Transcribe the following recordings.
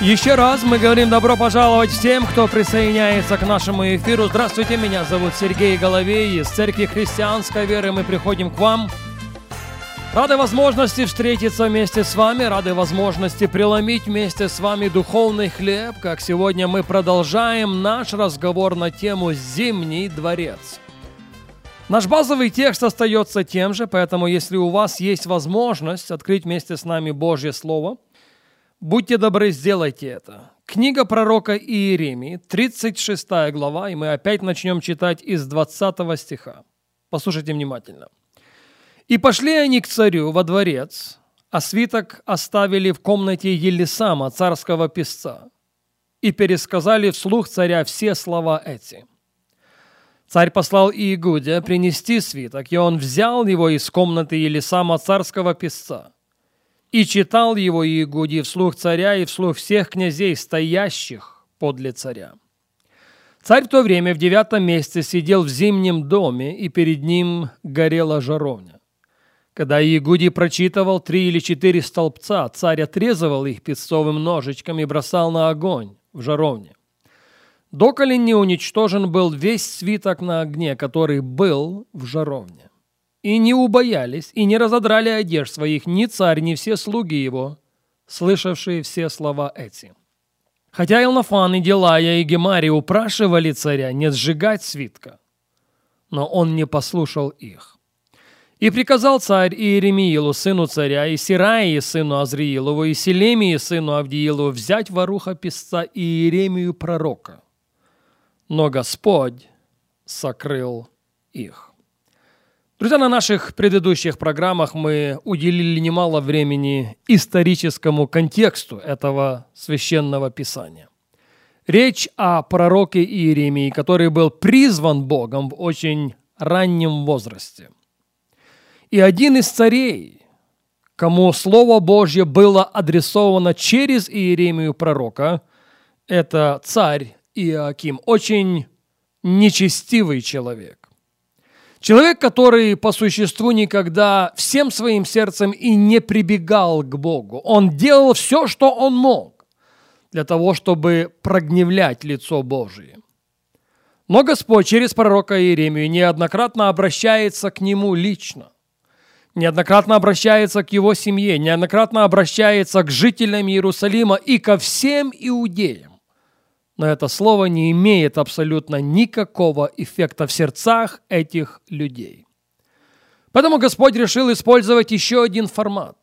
Еще раз мы говорим добро пожаловать всем, кто присоединяется к нашему эфиру. Здравствуйте, меня зовут Сергей Головей из Церкви Христианской Веры. Мы приходим к вам. Рады возможности встретиться вместе с вами, рады возможности преломить вместе с вами духовный хлеб, как сегодня мы продолжаем наш разговор на тему «Зимний дворец». Наш базовый текст остается тем же, поэтому если у вас есть возможность открыть вместе с нами Божье Слово – Будьте добры, сделайте это. Книга пророка Иеремии, 36 глава, и мы опять начнем читать из 20 стиха. Послушайте внимательно. «И пошли они к царю во дворец, а свиток оставили в комнате Елисама, царского писца, и пересказали вслух царя все слова эти. Царь послал Иегудя принести свиток, и он взял его из комнаты Елисама, царского писца, и читал его Иегудий вслух царя и вслух всех князей, стоящих подле царя. Царь в то время в девятом месяце сидел в зимнем доме, и перед ним горела жаровня. Когда Иегудий прочитывал три или четыре столбца, царь отрезывал их песцовым ножичком и бросал на огонь в жаровне. Доколе не уничтожен был весь свиток на огне, который был в жаровне и не убоялись, и не разодрали одежд своих ни царь, ни все слуги его, слышавшие все слова эти. Хотя Илнафан и Делая и Гемари упрашивали царя не сжигать свитка, но он не послушал их. И приказал царь Иеремиилу, сыну царя, и Сираии, сыну Азриилову, и Селемии, сыну Авдиилову, взять воруха писца Иеремию пророка. Но Господь сокрыл их. Друзья, на наших предыдущих программах мы уделили немало времени историческому контексту этого священного писания. Речь о пророке Иеремии, который был призван Богом в очень раннем возрасте. И один из царей, кому Слово Божье было адресовано через Иеремию пророка, это царь Иоаким, очень нечестивый человек Человек, который по существу никогда всем своим сердцем и не прибегал к Богу. Он делал все, что он мог для того, чтобы прогневлять лицо Божие. Но Господь через пророка Иеремию неоднократно обращается к нему лично. Неоднократно обращается к его семье, неоднократно обращается к жителям Иерусалима и ко всем иудеям но это слово не имеет абсолютно никакого эффекта в сердцах этих людей. Поэтому Господь решил использовать еще один формат.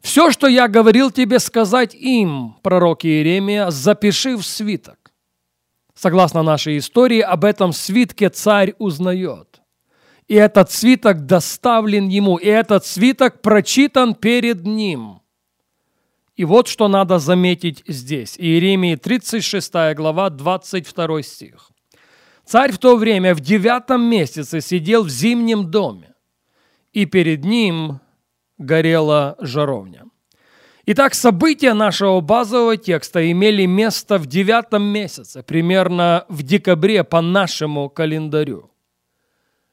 Все, что я говорил тебе сказать им, пророк Иеремия, запиши в свиток. Согласно нашей истории, об этом свитке царь узнает. И этот свиток доставлен ему, и этот свиток прочитан перед ним – и вот что надо заметить здесь. Иеремии 36 глава, 22 стих. Царь в то время в девятом месяце сидел в зимнем доме, и перед ним горела жаровня. Итак, события нашего базового текста имели место в девятом месяце, примерно в декабре по нашему календарю.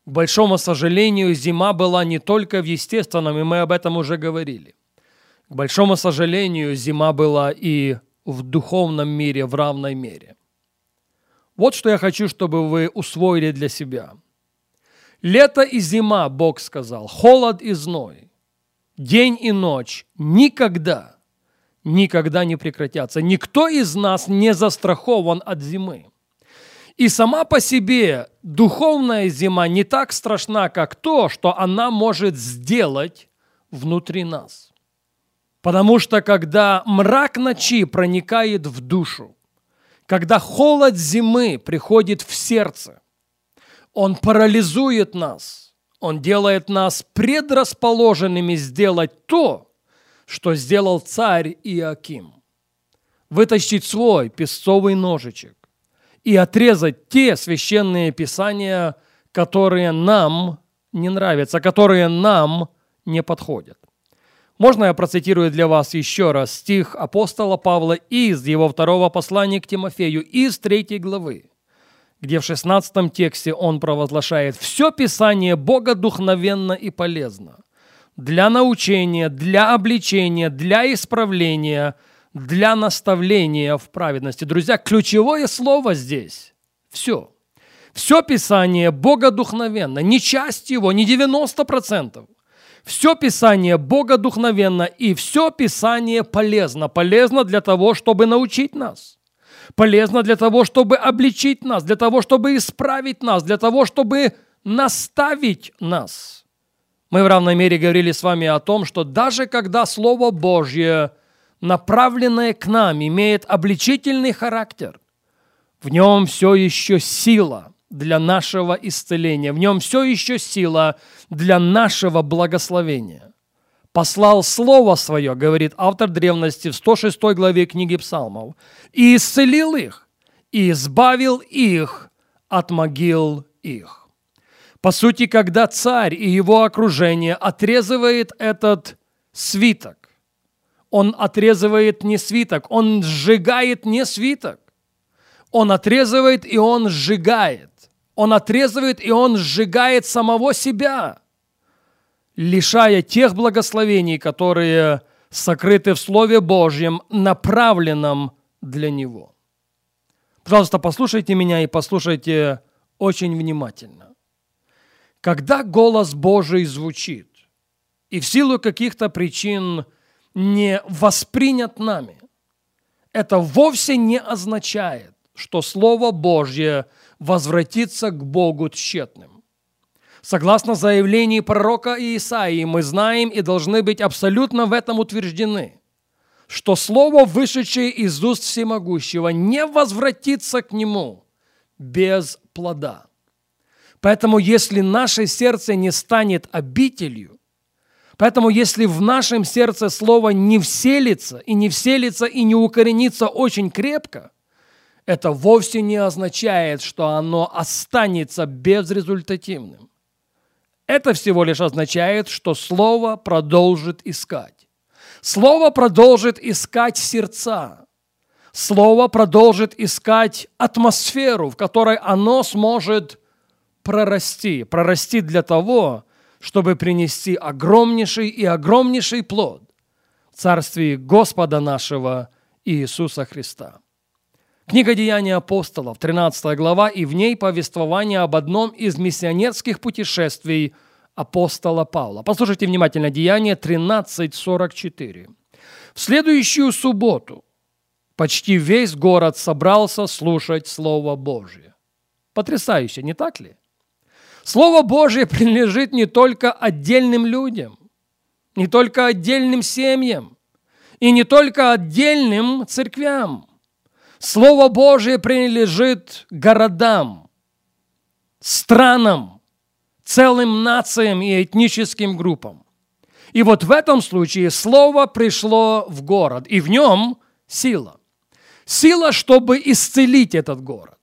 К большому сожалению, зима была не только в естественном, и мы об этом уже говорили. К большому сожалению, зима была и в духовном мире в равной мере. Вот что я хочу, чтобы вы усвоили для себя. Лето и зима, Бог сказал, холод и зной, день и ночь никогда, никогда не прекратятся. Никто из нас не застрахован от зимы. И сама по себе духовная зима не так страшна, как то, что она может сделать внутри нас. Потому что когда мрак ночи проникает в душу, когда холод зимы приходит в сердце, он парализует нас, он делает нас предрасположенными сделать то, что сделал царь Иаким. Вытащить свой песцовый ножичек и отрезать те священные писания, которые нам не нравятся, которые нам не подходят. Можно я процитирую для вас еще раз стих апостола Павла из его второго послания к Тимофею, из третьей главы, где в 16 тексте он провозглашает «Все Писание богодухновенно и полезно для научения, для обличения, для исправления, для наставления в праведности». Друзья, ключевое слово здесь – «все». Все Писание богодухновенно, не часть его, не 90%. Все Писание богодухновенно и все Писание полезно. Полезно для того, чтобы научить нас. Полезно для того, чтобы обличить нас, для того, чтобы исправить нас, для того, чтобы наставить нас. Мы в равной мере говорили с вами о том, что даже когда Слово Божье, направленное к нам, имеет обличительный характер, в нем все еще сила – для нашего исцеления. В нем все еще сила для нашего благословения. Послал Слово Свое, говорит автор древности в 106 главе книги Псалмов, и исцелил их, и избавил их от могил их. По сути, когда царь и его окружение отрезывает этот свиток, он отрезывает не свиток, он сжигает не свиток, он отрезывает и он сжигает он отрезывает и он сжигает самого себя, лишая тех благословений, которые сокрыты в Слове Божьем, направленном для него. Пожалуйста, послушайте меня и послушайте очень внимательно. Когда голос Божий звучит, и в силу каких-то причин не воспринят нами, это вовсе не означает, что Слово Божье возвратиться к Богу тщетным. Согласно заявлению пророка Иисаии, мы знаем и должны быть абсолютно в этом утверждены, что Слово, вышедшее из уст Всемогущего, не возвратится к Нему без плода. Поэтому, если наше сердце не станет обителью, поэтому, если в нашем сердце Слово не вселится, и не вселится, и не укоренится очень крепко – это вовсе не означает, что оно останется безрезультативным. Это всего лишь означает, что Слово продолжит искать. Слово продолжит искать сердца. Слово продолжит искать атмосферу, в которой оно сможет прорасти. Прорасти для того, чтобы принести огромнейший и огромнейший плод в Царстве Господа нашего Иисуса Христа. Книга Деяний апостолов, 13 глава, и в ней повествование об одном из миссионерских путешествий апостола Павла. Послушайте внимательно, Деяние 13.44. В следующую субботу почти весь город собрался слушать Слово Божье. Потрясающе, не так ли? Слово Божье принадлежит не только отдельным людям, не только отдельным семьям и не только отдельным церквям. Слово Божие принадлежит городам, странам, целым нациям и этническим группам. И вот в этом случае Слово пришло в город, и в нем сила. Сила, чтобы исцелить этот город.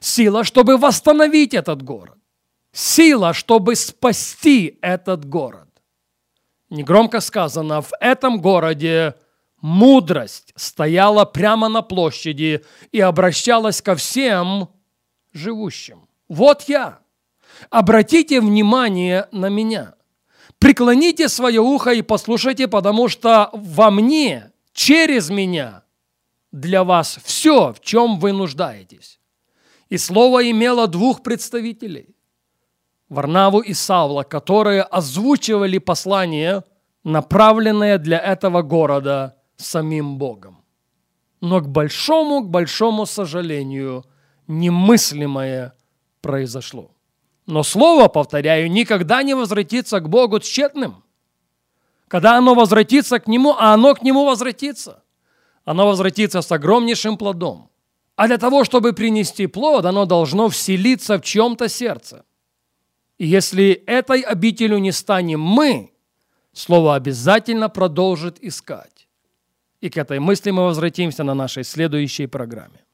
Сила, чтобы восстановить этот город. Сила, чтобы спасти этот город. Негромко сказано, в этом городе мудрость стояла прямо на площади и обращалась ко всем живущим. Вот я. Обратите внимание на меня. Преклоните свое ухо и послушайте, потому что во мне, через меня, для вас все, в чем вы нуждаетесь. И слово имело двух представителей. Варнаву и Савла, которые озвучивали послание, направленное для этого города – самим Богом. Но к большому, к большому сожалению, немыслимое произошло. Но слово, повторяю, никогда не возвратится к Богу тщетным. Когда оно возвратится к Нему, а оно к Нему возвратится, оно возвратится с огромнейшим плодом. А для того, чтобы принести плод, оно должно вселиться в чьем-то сердце. И если этой обителю не станем мы, слово обязательно продолжит искать. И к этой мысли мы возвратимся на нашей следующей программе.